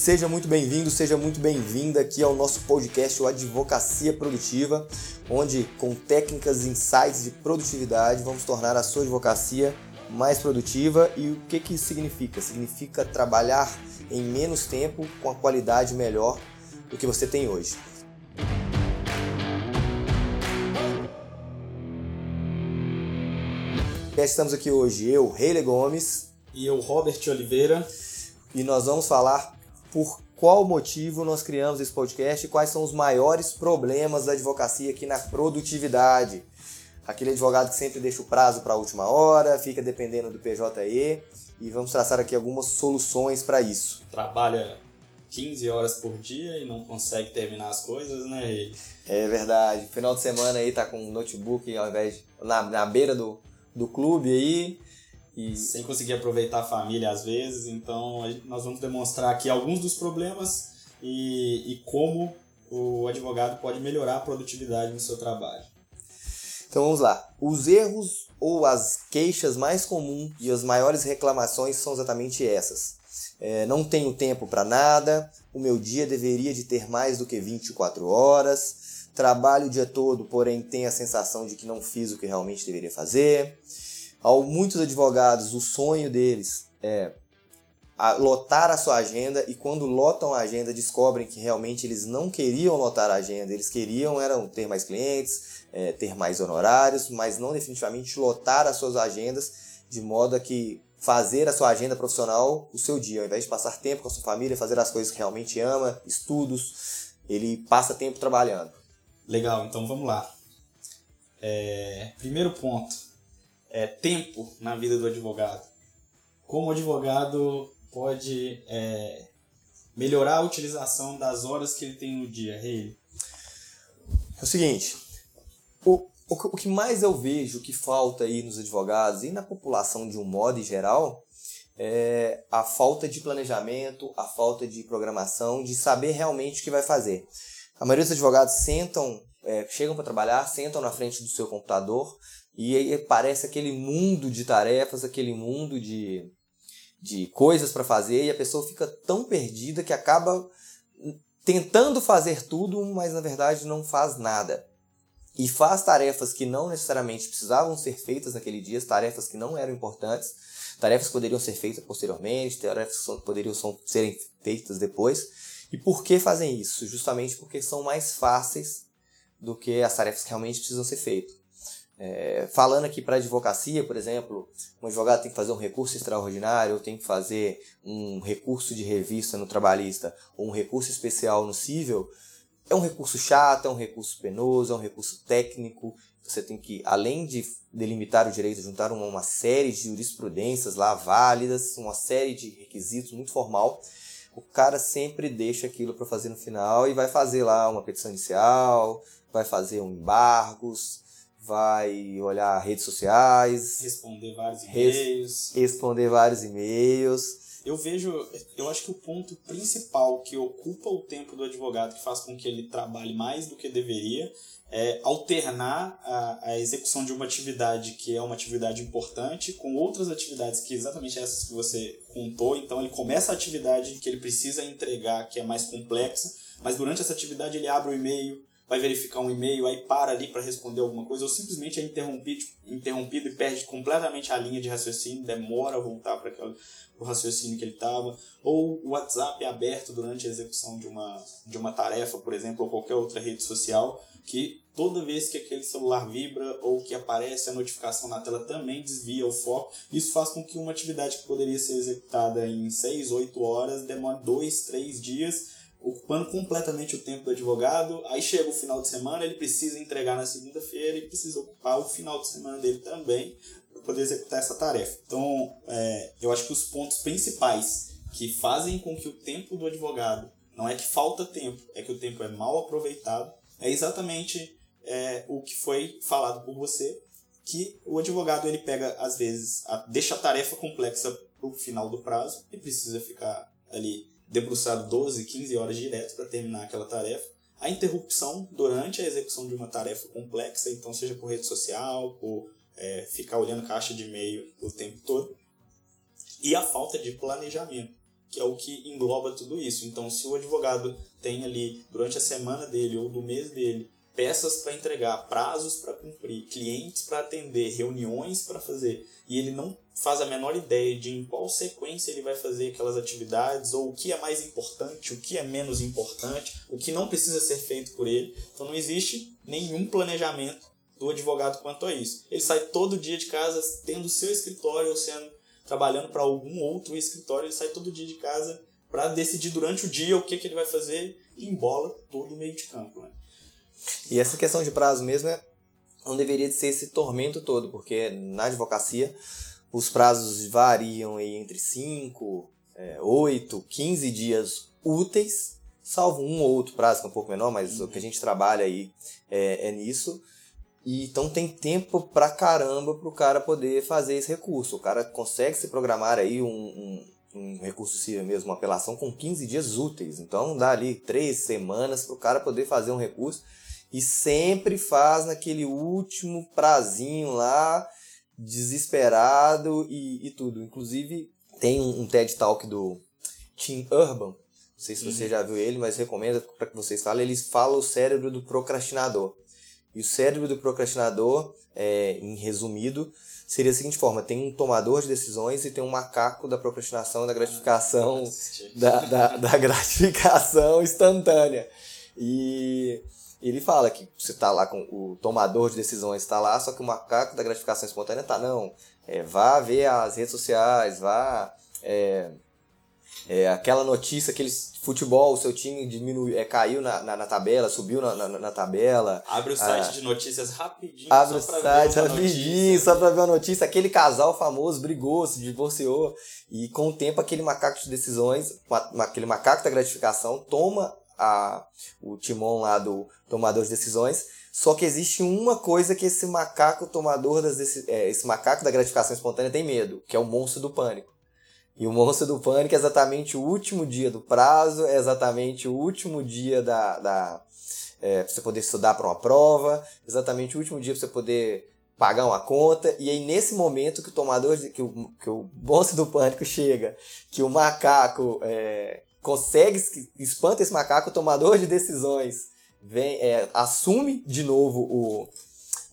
Seja muito bem-vindo, seja muito bem-vinda aqui ao nosso podcast, o Advocacia Produtiva, onde com técnicas e insights de produtividade vamos tornar a sua advocacia mais produtiva. E o que, que isso significa? Significa trabalhar em menos tempo com a qualidade melhor do que você tem hoje. Estamos aqui hoje, eu, Reile Gomes. E eu, Robert Oliveira. E nós vamos falar por qual motivo nós criamos esse podcast e quais são os maiores problemas da advocacia aqui na produtividade. Aquele advogado que sempre deixa o prazo para a última hora, fica dependendo do PJE e vamos traçar aqui algumas soluções para isso. Trabalha 15 horas por dia e não consegue terminar as coisas, né? É verdade. Final de semana aí tá com um notebook ao invés de, na, na beira do, do clube aí. E... Sem conseguir aproveitar a família às vezes, então nós vamos demonstrar aqui alguns dos problemas e, e como o advogado pode melhorar a produtividade no seu trabalho. Então vamos lá. Os erros ou as queixas mais comuns e as maiores reclamações são exatamente essas. É, não tenho tempo para nada, o meu dia deveria de ter mais do que 24 horas, trabalho o dia todo, porém tenho a sensação de que não fiz o que realmente deveria fazer. Ao muitos advogados, o sonho deles é lotar a sua agenda e quando lotam a agenda descobrem que realmente eles não queriam lotar a agenda, eles queriam eram ter mais clientes, é, ter mais honorários, mas não definitivamente lotar as suas agendas de modo a que fazer a sua agenda profissional o seu dia, ao invés de passar tempo com a sua família, fazer as coisas que realmente ama, estudos, ele passa tempo trabalhando. Legal, então vamos lá. É, primeiro ponto é tempo na vida do advogado. Como o advogado pode é, melhorar a utilização das horas que ele tem no dia, Rei? É o seguinte, o, o, o que mais eu vejo que falta aí nos advogados e na população de um modo geral é a falta de planejamento, a falta de programação, de saber realmente o que vai fazer. A maioria dos advogados sentam é, chegam para trabalhar, sentam na frente do seu computador e aí parece aquele mundo de tarefas, aquele mundo de, de coisas para fazer e a pessoa fica tão perdida que acaba tentando fazer tudo, mas na verdade não faz nada. E faz tarefas que não necessariamente precisavam ser feitas naquele dia, tarefas que não eram importantes, tarefas que poderiam ser feitas posteriormente, tarefas que poderiam serem feitas depois. E por que fazem isso? Justamente porque são mais fáceis do que as tarefas que realmente precisam ser feitas. É, falando aqui para advocacia, por exemplo, um advogado tem que fazer um recurso extraordinário, ou tem que fazer um recurso de revista no trabalhista, ou um recurso especial no civil, é um recurso chato, é um recurso penoso, é um recurso técnico. Você tem que, além de delimitar o direito, juntar uma, uma série de jurisprudências lá válidas, uma série de requisitos muito formal. O cara sempre deixa aquilo para fazer no final e vai fazer lá uma petição inicial, vai fazer um embargos, vai olhar redes sociais, responder vários e-mails, res responder vários e-mails. Eu vejo, eu acho que o ponto principal que ocupa o tempo do advogado, que faz com que ele trabalhe mais do que deveria, é alternar a, a execução de uma atividade que é uma atividade importante com outras atividades que exatamente essas que você contou. Então ele começa a atividade que ele precisa entregar, que é mais complexa, mas durante essa atividade ele abre o e-mail, vai verificar um e-mail, aí para ali para responder alguma coisa, ou simplesmente é interrompido, interrompido e perde completamente a linha de raciocínio, demora a voltar para o raciocínio que ele estava, ou o WhatsApp é aberto durante a execução de uma, de uma tarefa, por exemplo, ou qualquer outra rede social, que toda vez que aquele celular vibra ou que aparece a notificação na tela também desvia o foco. Isso faz com que uma atividade que poderia ser executada em 6, 8 horas demore 2, 3 dias ocupando completamente o tempo do advogado. Aí chega o final de semana, ele precisa entregar na segunda-feira e precisa ocupar o final de semana dele também para poder executar essa tarefa. Então, é, eu acho que os pontos principais que fazem com que o tempo do advogado não é que falta tempo, é que o tempo é mal aproveitado, é exatamente é, o que foi falado por você, que o advogado ele pega às vezes a, deixa a tarefa complexa para o final do prazo e precisa ficar ali debruçado 12, 15 horas direto para terminar aquela tarefa. A interrupção durante a execução de uma tarefa complexa, então seja por rede social, por é, ficar olhando caixa de e-mail o tempo todo. E a falta de planejamento. que é o que engloba tudo isso. Então, se o advogado tem ali, durante a semana dele ou do mês dele, peças para entregar, prazos para cumprir, clientes para atender, reuniões para fazer, e ele não faz a menor ideia de em qual sequência ele vai fazer aquelas atividades, ou o que é mais importante, o que é menos importante, o que não precisa ser feito por ele. Então não existe nenhum planejamento do advogado quanto a isso. Ele sai todo dia de casa tendo seu escritório ou sendo trabalhando para algum outro escritório, ele sai todo dia de casa para decidir durante o dia o que, que ele vai fazer e embola todo o meio de campo. Né? E essa questão de prazo mesmo é, não deveria ser esse tormento todo, porque na advocacia os prazos variam entre 5, 8, 15 dias úteis, salvo um ou outro prazo que é um pouco menor, mas uhum. o que a gente trabalha aí é, é nisso. E, então tem tempo pra caramba pro cara poder fazer esse recurso. O cara consegue se programar aí um, um, um recurso civil mesmo, uma apelação com 15 dias úteis. Então dá ali três semanas pro cara poder fazer um recurso e sempre faz naquele último prazinho lá, desesperado e, e tudo. Inclusive, tem um, um, TED Talk do Tim Urban, não sei se você uhum. já viu ele, mas recomendo para que vocês falem. Ele fala o cérebro do procrastinador. E o cérebro do procrastinador, é, em resumido, seria da seguinte forma: tem um tomador de decisões e tem um macaco da procrastinação, da gratificação, ah, da, da, da gratificação instantânea. E ele fala que você tá lá com o tomador de decisões está lá, só que o macaco da gratificação espontânea tá não. É, vá ver as redes sociais, vá é, é, aquela notícia, aquele futebol, o seu time diminui, é, caiu na, na, na tabela, subiu na, na, tabela. Abre o site ah, de notícias rapidinho. Abre o site rapidinho, só pra ver a notícia. Aquele casal famoso brigou, se divorciou. E com o tempo, aquele macaco de decisões, aquele macaco da gratificação, toma a, o timão lá do tomador de decisões. Só que existe uma coisa que esse macaco tomador das é, esse macaco da gratificação espontânea tem medo, que é o monstro do pânico. E o monstro do pânico é exatamente o último dia do prazo, é exatamente o último dia da, da é, pra você poder estudar para uma prova, exatamente o último dia para você poder pagar uma conta, e aí nesse momento que o tomador, que, o, que o monstro do pânico chega, que o macaco é, consegue, espanta esse macaco, tomador de decisões vem, é, assume de novo o,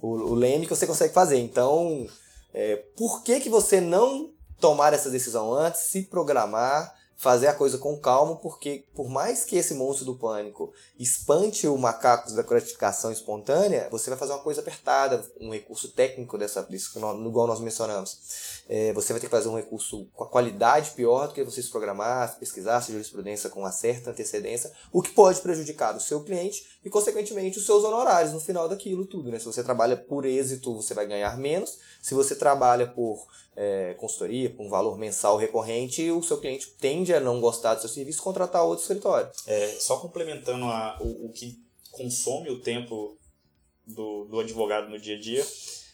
o, o leme que você consegue fazer. Então, é, por que, que você não tomar essa decisão antes, se programar, fazer a coisa com calma, porque por mais que esse monstro do pânico espante o macaco da gratificação espontânea, você vai fazer uma coisa apertada, um recurso técnico dessa, disso, igual nós mencionamos. É, você vai ter que fazer um recurso com a qualidade pior do que você se programar, pesquisar se jurisprudência com uma certa antecedência, o que pode prejudicar o seu cliente e, consequentemente, os seus honorários no final daquilo tudo. Né? Se você trabalha por êxito, você vai ganhar menos. Se você trabalha por é, consultoria, por um valor mensal recorrente, o seu cliente tende a não gostar do seu serviço e contratar outro escritório. É, só complementando a, o, o que consome o tempo do, do advogado no dia a dia,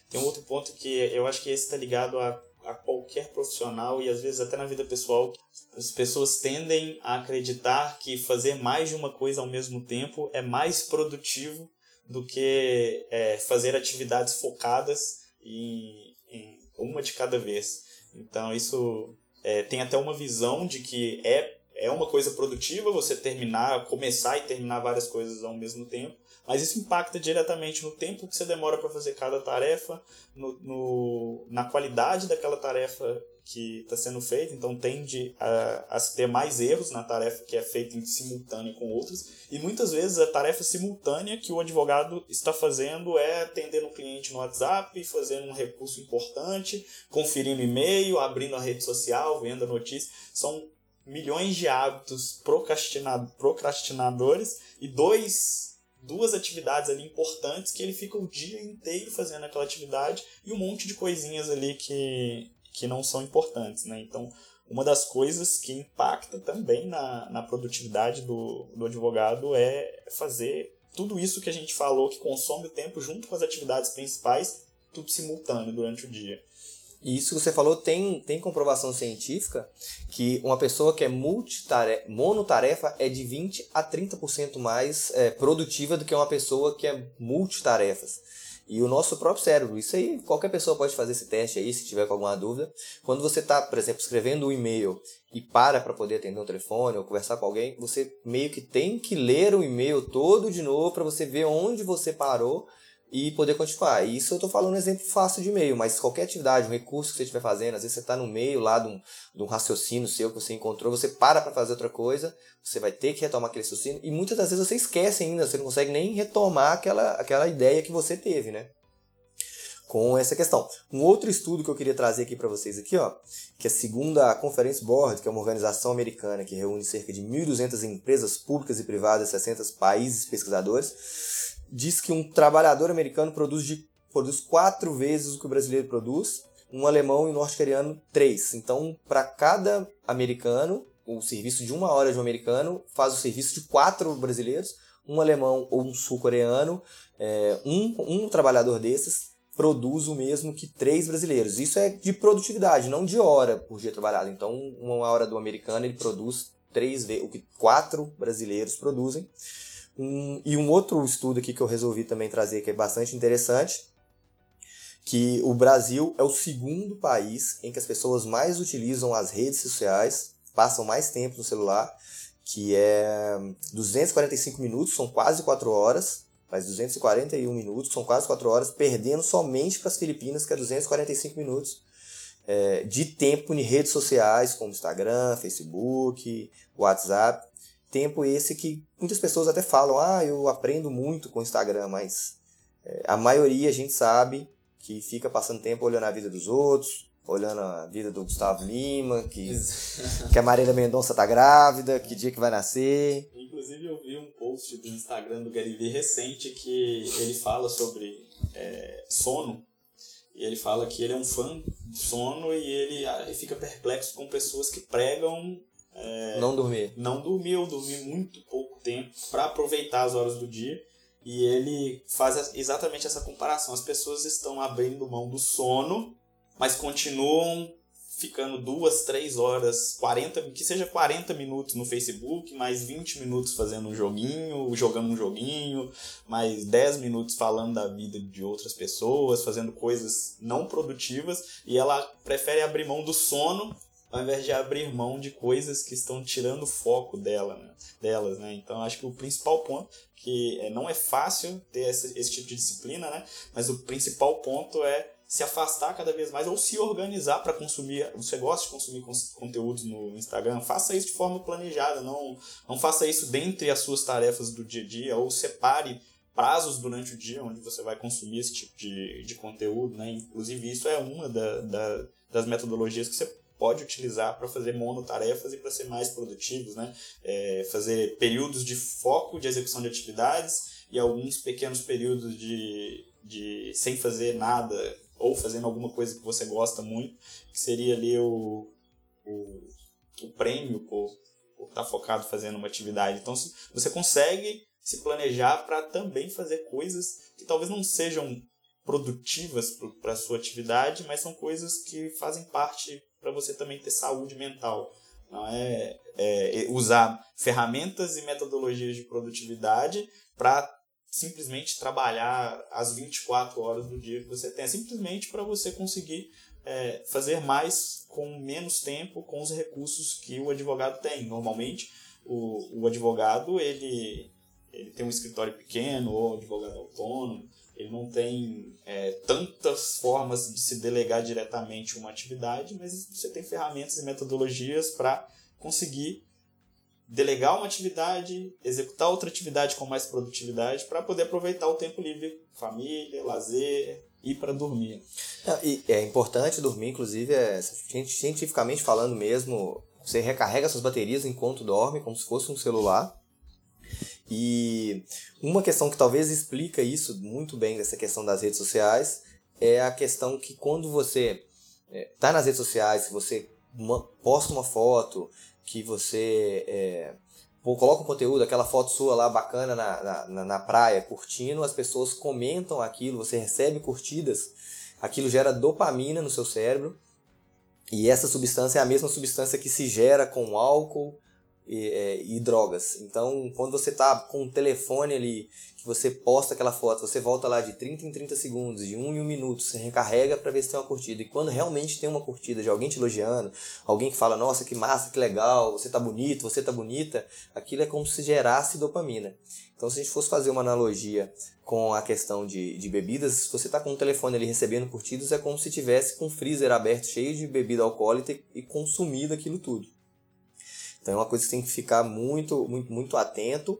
tem um outro ponto que eu acho que esse está ligado a a qualquer profissional e às vezes até na vida pessoal, as pessoas tendem a acreditar que fazer mais de uma coisa ao mesmo tempo é mais produtivo do que é, fazer atividades focadas em, uma de cada vez. Então isso é, tem até uma visão de que é, é uma coisa produtiva você terminar, começar e terminar várias coisas ao mesmo tempo, mas isso impacta diretamente no tempo que você demora para fazer cada tarefa, no, no, na qualidade daquela tarefa que está sendo feita, então tende a, a ter mais erros na tarefa que é feita em simultâneo com outras, e muitas vezes a tarefa simultânea que o advogado está fazendo é atendendo o cliente no WhatsApp, fazendo um recurso importante, conferindo e-mail, abrindo a rede social, vendo a notícia, são milhões de hábitos procrastinadores e dois duas atividades ali importantes que ele fica o dia inteiro fazendo aquela atividade e um monte de coisinhas ali que, que não são importantes, né? Então, uma das coisas que impacta também na, na produtividade do, do advogado é fazer tudo isso que a gente falou que consome o tempo junto com as atividades principais, tudo simultâneo durante o dia. E isso que você falou tem, tem comprovação científica que uma pessoa que é multitarefa, monotarefa é de 20 a 30% mais é, produtiva do que uma pessoa que é multitarefas. E o nosso próprio cérebro. Isso aí, qualquer pessoa pode fazer esse teste aí, se tiver com alguma dúvida. Quando você está, por exemplo, escrevendo um e-mail e para para poder atender um telefone ou conversar com alguém, você meio que tem que ler o e-mail todo de novo para você ver onde você parou e poder continuar. Isso eu estou falando um exemplo fácil de e-mail, mas qualquer atividade, um recurso que você estiver fazendo, às vezes você está no meio lá de um, de um raciocínio seu que você encontrou, você para para fazer outra coisa, você vai ter que retomar aquele raciocínio, e muitas das vezes você esquece ainda, você não consegue nem retomar aquela, aquela ideia que você teve, né? Com essa questão. Um outro estudo que eu queria trazer aqui para vocês aqui, ó, que é segundo a Conference Board, que é uma organização americana que reúne cerca de 1.200 empresas públicas e privadas, 60 países pesquisadores, diz que um trabalhador americano produz, de, produz quatro vezes o que o brasileiro produz, um alemão e um norte-coreano três. Então, para cada americano, o serviço de uma hora de um americano faz o serviço de quatro brasileiros, um alemão ou um sul-coreano, é, um, um trabalhador desses produz o mesmo que três brasileiros. Isso é de produtividade, não de hora por dia trabalhado. Então, uma hora do americano ele produz três vezes o que quatro brasileiros produzem. Um, e um outro estudo aqui que eu resolvi também trazer, que é bastante interessante, que o Brasil é o segundo país em que as pessoas mais utilizam as redes sociais, passam mais tempo no celular, que é 245 minutos, são quase 4 horas, mas 241 minutos, são quase 4 horas, perdendo somente para as Filipinas, que é 245 minutos é, de tempo em redes sociais, como Instagram, Facebook, WhatsApp. Tempo esse que muitas pessoas até falam, ah, eu aprendo muito com o Instagram, mas é, a maioria a gente sabe que fica passando tempo olhando a vida dos outros, olhando a vida do Gustavo Lima, que, que a Marília Mendonça tá grávida, que dia que vai nascer. Inclusive eu vi um post do Instagram do Gary Vee recente que ele fala sobre é, sono. E ele fala que ele é um fã de sono e ele, ah, ele fica perplexo com pessoas que pregam é, não dormir. Não dormir, eu dormi muito pouco tempo para aproveitar as horas do dia. E ele faz exatamente essa comparação. As pessoas estão abrindo mão do sono, mas continuam ficando duas, três horas, 40, que seja 40 minutos no Facebook, mais 20 minutos fazendo um joguinho, jogando um joguinho, mais 10 minutos falando da vida de outras pessoas, fazendo coisas não produtivas, e ela prefere abrir mão do sono ao invés de abrir mão de coisas que estão tirando foco dela, né? delas, né? Então acho que o principal ponto que é, não é fácil ter esse, esse tipo de disciplina, né? Mas o principal ponto é se afastar cada vez mais ou se organizar para consumir. Você gosta de consumir conteúdos no Instagram? Faça isso de forma planejada, não, não faça isso dentre as suas tarefas do dia a dia ou separe prazos durante o dia onde você vai consumir esse tipo de, de conteúdo, né? Inclusive isso é uma da, da das metodologias que você pode utilizar para fazer monotarefas e para ser mais produtivos, né? É, fazer períodos de foco de execução de atividades e alguns pequenos períodos de, de sem fazer nada ou fazendo alguma coisa que você gosta muito, que seria ali o, o, o prêmio por, estar tá focado fazendo uma atividade. Então você consegue se planejar para também fazer coisas que talvez não sejam produtivas para sua atividade, mas são coisas que fazem parte para você também ter saúde mental. Não é, é usar ferramentas e metodologias de produtividade para simplesmente trabalhar as 24 horas do dia que você tem. É simplesmente para você conseguir é, fazer mais com menos tempo com os recursos que o advogado tem. Normalmente, o, o advogado ele, ele tem um escritório pequeno ou advogado autônomo, ele não tem é, tantas formas de se delegar diretamente uma atividade, mas você tem ferramentas e metodologias para conseguir delegar uma atividade, executar outra atividade com mais produtividade, para poder aproveitar o tempo livre, família, lazer e para dormir. e é importante dormir, inclusive, é, cientificamente falando mesmo, você recarrega suas baterias enquanto dorme, como se fosse um celular. E uma questão que talvez explica isso muito bem dessa questão das redes sociais é a questão que quando você está é, nas redes sociais, você posta uma foto, que você é, coloca um conteúdo, aquela foto sua lá bacana na, na, na praia, curtindo, as pessoas comentam aquilo, você recebe curtidas, aquilo gera dopamina no seu cérebro, e essa substância é a mesma substância que se gera com álcool, e, é, e drogas. Então, quando você está com o telefone ali, que você posta aquela foto, você volta lá de 30 em 30 segundos, de 1 em 1 minuto, você recarrega para ver se tem uma curtida. E quando realmente tem uma curtida de alguém te elogiando, alguém que fala, nossa, que massa, que legal, você tá bonito, você tá bonita, aquilo é como se gerasse dopamina. Então, se a gente fosse fazer uma analogia com a questão de, de bebidas, se você está com o telefone ali recebendo curtidas, é como se tivesse com um freezer aberto cheio de bebida alcoólica e consumido aquilo tudo. Então é uma coisa que você tem que ficar muito, muito, muito atento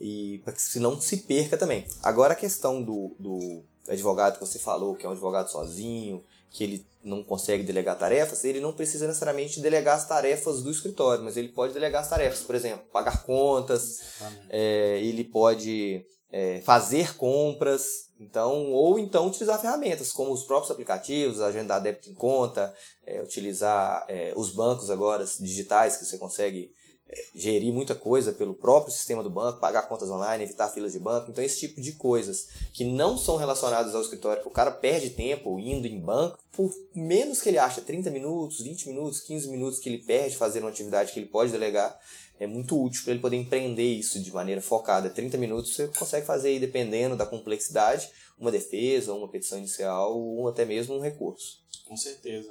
e para que senão se perca também. Agora a questão do, do advogado que você falou, que é um advogado sozinho, que ele não consegue delegar tarefas, ele não precisa necessariamente delegar as tarefas do escritório, mas ele pode delegar as tarefas, por exemplo, pagar contas, é, ele pode é, fazer compras, então, ou então utilizar ferramentas como os próprios aplicativos, agendar débito em conta, é, utilizar é, os bancos agora digitais que você consegue é, gerir muita coisa pelo próprio sistema do banco, pagar contas online, evitar filas de banco. Então, esse tipo de coisas que não são relacionadas ao escritório, o cara perde tempo indo em banco, por menos que ele acha 30 minutos, 20 minutos, 15 minutos que ele perde fazendo uma atividade que ele pode delegar, é muito útil para ele poder empreender isso de maneira focada. 30 minutos você consegue fazer aí, dependendo da complexidade, uma defesa, uma petição inicial ou até mesmo um recurso. Com certeza.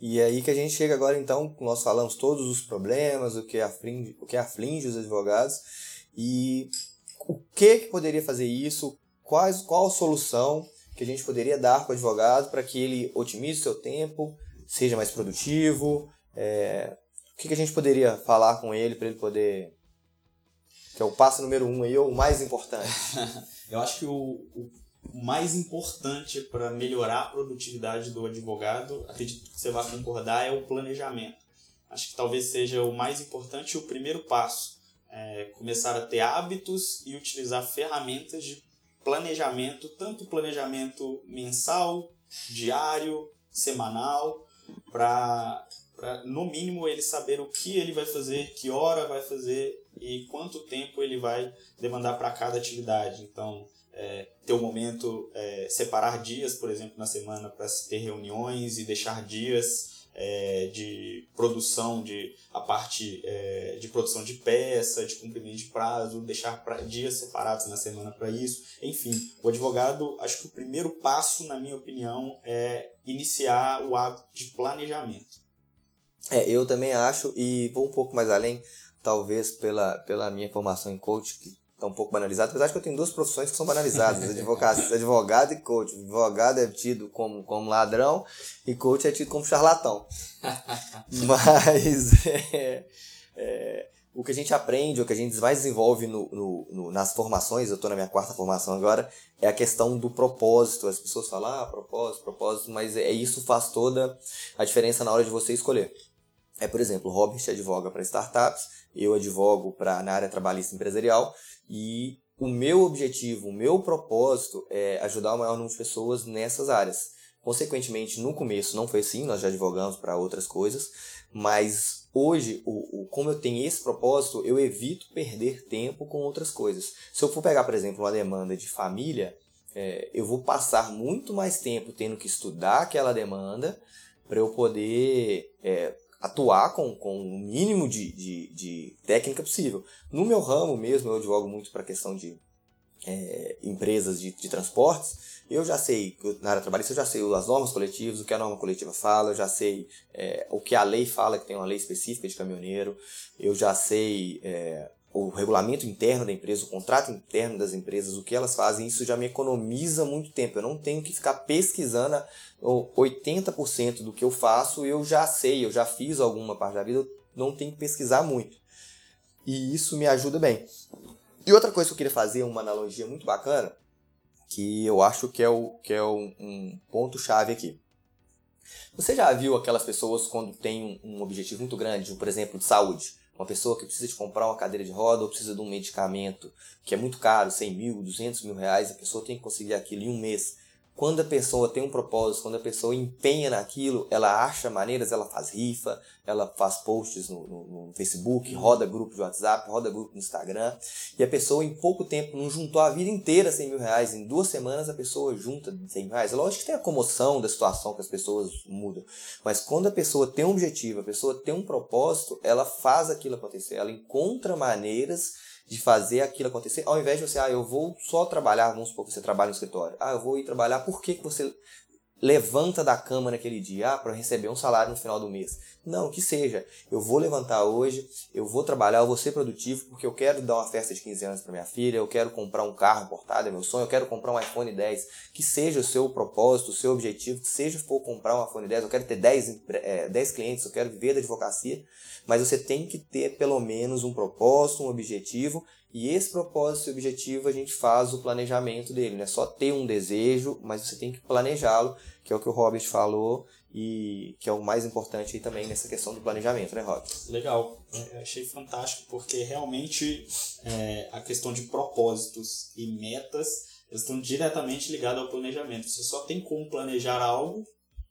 E aí que a gente chega agora, então, nós falamos todos os problemas, o que aflige, o que aflige os advogados e o que, que poderia fazer isso, quais, qual a solução que a gente poderia dar para o advogado para que ele otimize o seu tempo, seja mais produtivo, é, que, que a gente poderia falar com ele para ele poder. Que é o passo número um aí, ou o mais importante? Eu acho que o, o mais importante para melhorar a produtividade do advogado, acredito que você vai concordar, é o planejamento. Acho que talvez seja o mais importante o primeiro passo. É começar a ter hábitos e utilizar ferramentas de planejamento, tanto planejamento mensal, diário, semanal, para para no mínimo ele saber o que ele vai fazer, que hora vai fazer e quanto tempo ele vai demandar para cada atividade. Então, é, ter um momento, é, separar dias, por exemplo, na semana para se ter reuniões e deixar dias é, de produção, de a parte é, de produção de peça, de cumprimento de prazo, deixar pra, dias separados na semana para isso. Enfim, o advogado, acho que o primeiro passo, na minha opinião, é iniciar o hábito de planejamento. É, eu também acho, e vou um pouco mais além, talvez pela, pela minha formação em coach, que está um pouco banalizada, apesar de que eu tenho duas profissões que são banalizadas, advogado, advogado e coach. Advogado é tido como, como ladrão e coach é tido como charlatão. Mas é, é, o que a gente aprende, o que a gente mais desenvolve no, no, no nas formações, eu estou na minha quarta formação agora, é a questão do propósito. As pessoas falam, ah, propósito, propósito, mas é isso faz toda a diferença na hora de você escolher. É, por exemplo, o Robert advoga para startups, eu advogo para na área trabalhista empresarial e o meu objetivo, o meu propósito é ajudar o maior número de pessoas nessas áreas. Consequentemente, no começo não foi assim, nós já advogamos para outras coisas, mas hoje, o, o, como eu tenho esse propósito, eu evito perder tempo com outras coisas. Se eu for pegar, por exemplo, uma demanda de família, é, eu vou passar muito mais tempo tendo que estudar aquela demanda para eu poder é, atuar com, com o mínimo de, de, de técnica possível. No meu ramo mesmo, eu advogo muito para a questão de é, empresas de, de transportes, eu já sei, na área trabalhista, eu já sei as normas coletivas, o que a norma coletiva fala, eu já sei é, o que a lei fala, que tem uma lei específica de caminhoneiro, eu já sei é, o regulamento interno da empresa, o contrato interno das empresas, o que elas fazem, isso já me economiza muito tempo. Eu não tenho que ficar pesquisando 80% do que eu faço, eu já sei, eu já fiz alguma parte da vida, eu não tenho que pesquisar muito. E isso me ajuda bem. E outra coisa que eu queria fazer, uma analogia muito bacana, que eu acho que é, o, que é um, ponto-chave aqui. Você já viu aquelas pessoas quando tem um objetivo muito grande, por exemplo, de saúde? Uma pessoa que precisa de comprar uma cadeira de roda ou precisa de um medicamento que é muito caro, 100 mil, 200 mil reais, a pessoa tem que conseguir aquilo em um mês. Quando a pessoa tem um propósito, quando a pessoa empenha naquilo, ela acha maneiras, ela faz rifa, ela faz posts no, no, no, Facebook, roda grupo de WhatsApp, roda grupo no Instagram, e a pessoa em pouco tempo não juntou a vida inteira 100 mil reais, em duas semanas a pessoa junta 100 mil reais. Lógico que tem a comoção da situação que as pessoas mudam, mas quando a pessoa tem um objetivo, a pessoa tem um propósito, ela faz aquilo acontecer, ela encontra maneiras de fazer aquilo acontecer, ao invés de você, ah, eu vou só trabalhar, vamos supor que você trabalha no escritório, ah, eu vou ir trabalhar, por que, que você levanta da cama naquele dia, ah, para receber um salário no final do mês? Não, que seja, eu vou levantar hoje, eu vou trabalhar, eu vou ser produtivo, porque eu quero dar uma festa de 15 anos para minha filha, eu quero comprar um carro importado, é meu sonho, eu quero comprar um iPhone 10, que seja o seu propósito, o seu objetivo, que seja for comprar um iPhone 10, eu quero ter 10, é, 10 clientes, eu quero viver da advocacia, mas você tem que ter pelo menos um propósito, um objetivo, e esse propósito e objetivo a gente faz o planejamento dele, não é só ter um desejo, mas você tem que planejá-lo, que é o que o Robert falou e que é o mais importante também nessa questão do planejamento, né, Robert? Legal, é, achei fantástico porque realmente é, a questão de propósitos e metas estão diretamente ligadas ao planejamento. Você só tem como planejar algo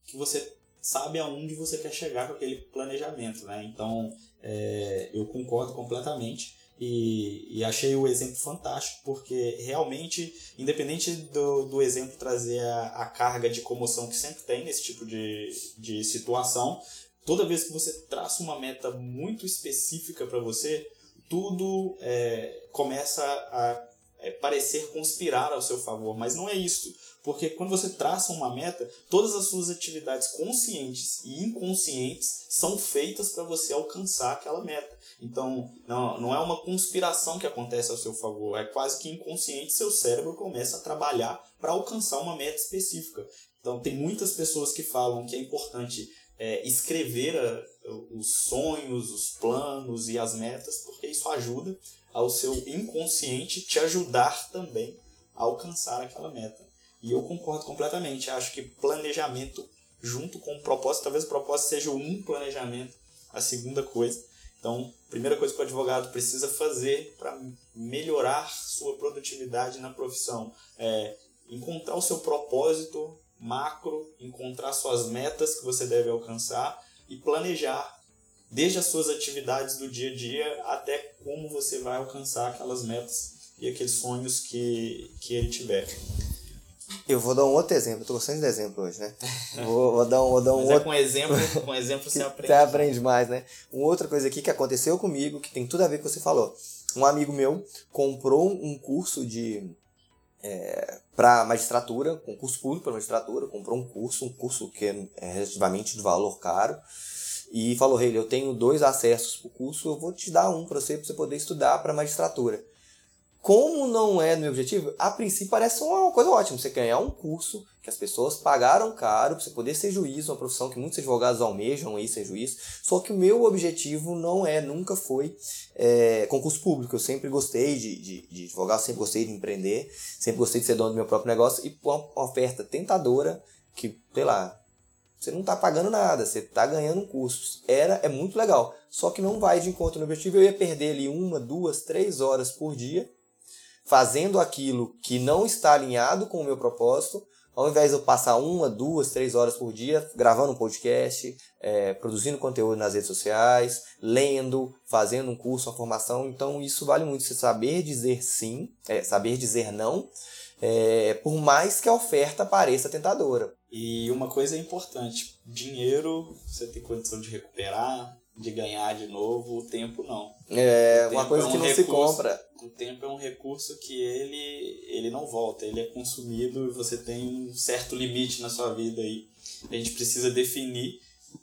que você sabe aonde você quer chegar com aquele planejamento, né? Então, é, eu concordo completamente e, e, achei o exemplo fantástico porque realmente, independente do, do exemplo trazer a, a carga de comoção que sempre tem nesse tipo de, de situação, toda vez que você traça uma meta muito específica para você, tudo é, começa a é, parecer conspirar ao seu favor, mas não é isso. Porque quando você traça uma meta, todas as suas atividades conscientes e inconscientes são feitas para você alcançar aquela meta. Então, não, não é uma conspiração que acontece ao seu favor, é quase que inconsciente seu cérebro começa a trabalhar para alcançar uma meta específica. Então, tem muitas pessoas que falam que é importante é, escrever a, os sonhos, os planos e as metas, porque isso ajuda ao seu inconsciente te ajudar também a alcançar aquela meta. E eu concordo completamente. Acho que planejamento junto com o propósito, talvez o propósito seja um planejamento, a segunda coisa. Então, primeira coisa que o advogado precisa fazer para melhorar sua produtividade na profissão é encontrar o seu propósito macro, encontrar suas metas que você deve alcançar e planejar desde as suas atividades do dia a dia até como você vai alcançar aquelas metas e aqueles sonhos que, que ele tiver. Eu vou dar um outro exemplo, eu tô gostando de exemplo hoje, né? Vou, vou dar um, vou dar um Mas é outro. É com exemplo, com exemplo você aprende. Você aprende mais, né? Uma outra coisa aqui que aconteceu comigo, que tem tudo a ver com o que você falou. Um amigo meu comprou um curso de. É, para magistratura, concurso público para magistratura, comprou um curso, um curso que é relativamente de valor caro, e falou: Rei, eu tenho dois acessos para o curso, eu vou te dar um para você, para você poder estudar para magistratura. Como não é no meu objetivo, a princípio parece uma coisa ótima. Você ganhar um curso que as pessoas pagaram caro para você poder ser juiz, uma profissão que muitos advogados almejam aí ser juiz. Só que o meu objetivo não é, nunca foi é, concurso público. Eu sempre gostei de, de, de advogar, sempre gostei de empreender, sempre gostei de ser dono do meu próprio negócio e uma oferta tentadora que, sei lá, você não está pagando nada, você está ganhando um curso. Era, é muito legal. Só que não vai de encontro no objetivo. Eu ia perder ali uma, duas, três horas por dia fazendo aquilo que não está alinhado com o meu propósito, ao invés de eu passar uma, duas, três horas por dia gravando um podcast, é, produzindo conteúdo nas redes sociais, lendo, fazendo um curso, uma formação. Então isso vale muito, você saber dizer sim, é, saber dizer não, é, por mais que a oferta pareça tentadora. E uma coisa importante, dinheiro você tem condição de recuperar, de ganhar de novo, o tempo não. É, tempo uma coisa é um que não recurso, se compra. O tempo é um recurso que ele, ele não volta, ele é consumido e você tem um certo limite na sua vida aí. A gente precisa definir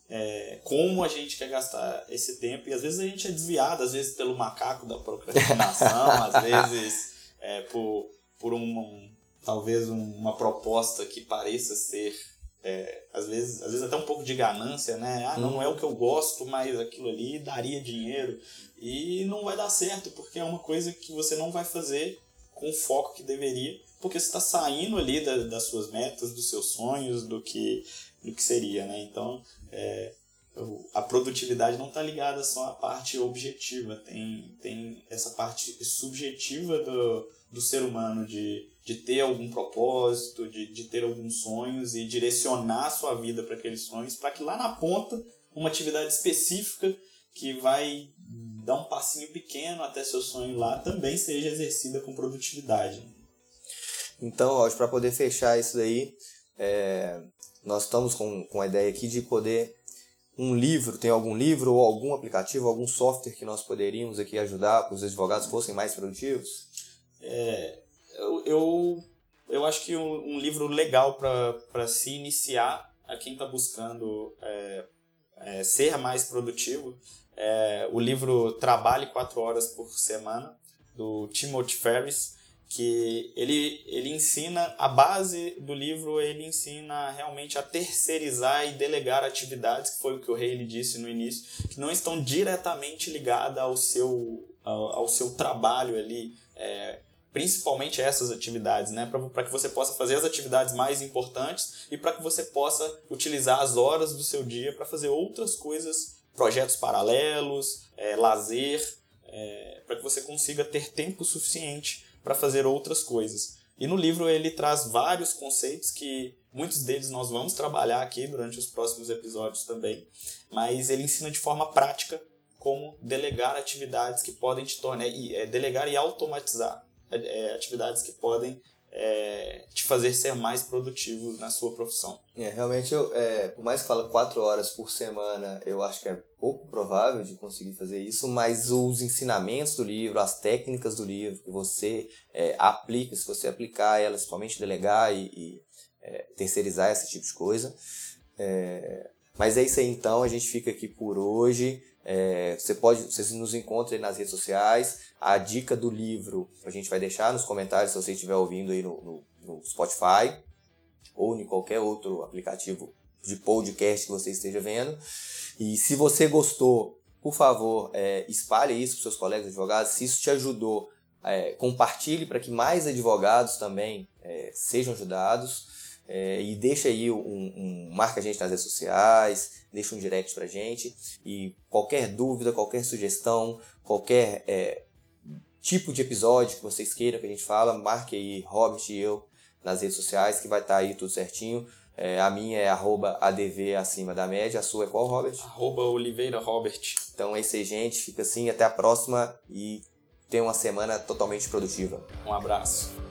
é, como a gente quer gastar esse tempo. E às vezes a gente é desviado, às vezes pelo macaco da procrastinação, às vezes é, por, por um, um talvez uma proposta que pareça ser é, às, vezes, às vezes até um pouco de ganância, né? Ah, não, não é o que eu gosto, mas aquilo ali daria dinheiro. E não vai dar certo, porque é uma coisa que você não vai fazer com o foco que deveria, porque você está saindo ali da, das suas metas, dos seus sonhos, do que, do que seria, né? Então, é, a produtividade não está ligada só à parte objetiva, tem, tem essa parte subjetiva do, do ser humano de, de ter algum propósito, de, de ter alguns sonhos e direcionar a sua vida para aqueles sonhos, para que lá na ponta, uma atividade específica que vai dar um passinho pequeno até seu sonho lá também seja exercida com produtividade. Então, hoje para poder fechar isso daí, é, nós estamos com, com a ideia aqui de poder um livro, tem algum livro ou algum aplicativo, algum software que nós poderíamos aqui ajudar para os advogados fossem mais produtivos? É, eu, eu, acho que um, um livro legal para se iniciar a quem está buscando é, é, ser mais produtivo é o livro Trabalhe Quatro Horas por Semana, do Timothy Ferris que ele, ele ensina, a base do livro, ele ensina realmente a terceirizar e delegar atividades, que foi o que o rei disse no início, que não estão diretamente ligadas ao seu, ao, ao seu trabalho ali, é, principalmente essas atividades, né? para que você possa fazer as atividades mais importantes e para que você possa utilizar as horas do seu dia para fazer outras coisas, projetos paralelos, é, lazer, é, para que você consiga ter tempo suficiente para fazer outras coisas. E no livro ele traz vários conceitos que muitos deles nós vamos trabalhar aqui durante os próximos episódios também, mas ele ensina de forma prática como delegar atividades que podem te tornar, é, delegar e automatizar é, atividades que podem é, te fazer ser mais produtivo na sua profissão. É, realmente, eu, é, por mais que fala quatro horas por semana, eu acho que é pouco provável de conseguir fazer isso, mas os ensinamentos do livro, as técnicas do livro que você é, aplica, se você aplicar elas, somente delegar e, e é, terceirizar esse tipo de coisa. É, mas é isso aí então, a gente fica aqui por hoje. É, você pode, você nos encontra nas redes sociais. A dica do livro a gente vai deixar nos comentários se você estiver ouvindo aí no, no, no Spotify ou em qualquer outro aplicativo de podcast que você esteja vendo. E se você gostou, por favor, é, espalhe isso para seus colegas advogados. Se isso te ajudou, é, compartilhe para que mais advogados também é, sejam ajudados. É, e deixa aí um, um, marca a gente nas redes sociais, deixa um direct pra gente. E qualquer dúvida, qualquer sugestão, qualquer é, tipo de episódio que vocês queiram que a gente fala, marque aí Robert e eu nas redes sociais, que vai estar tá aí tudo certinho. É, a minha é arroba ADV acima da média. A sua é qual, Robert? Arroba Oliveira Robert. Então é isso aí, gente. Fica assim. Até a próxima e tenha uma semana totalmente produtiva. Um abraço.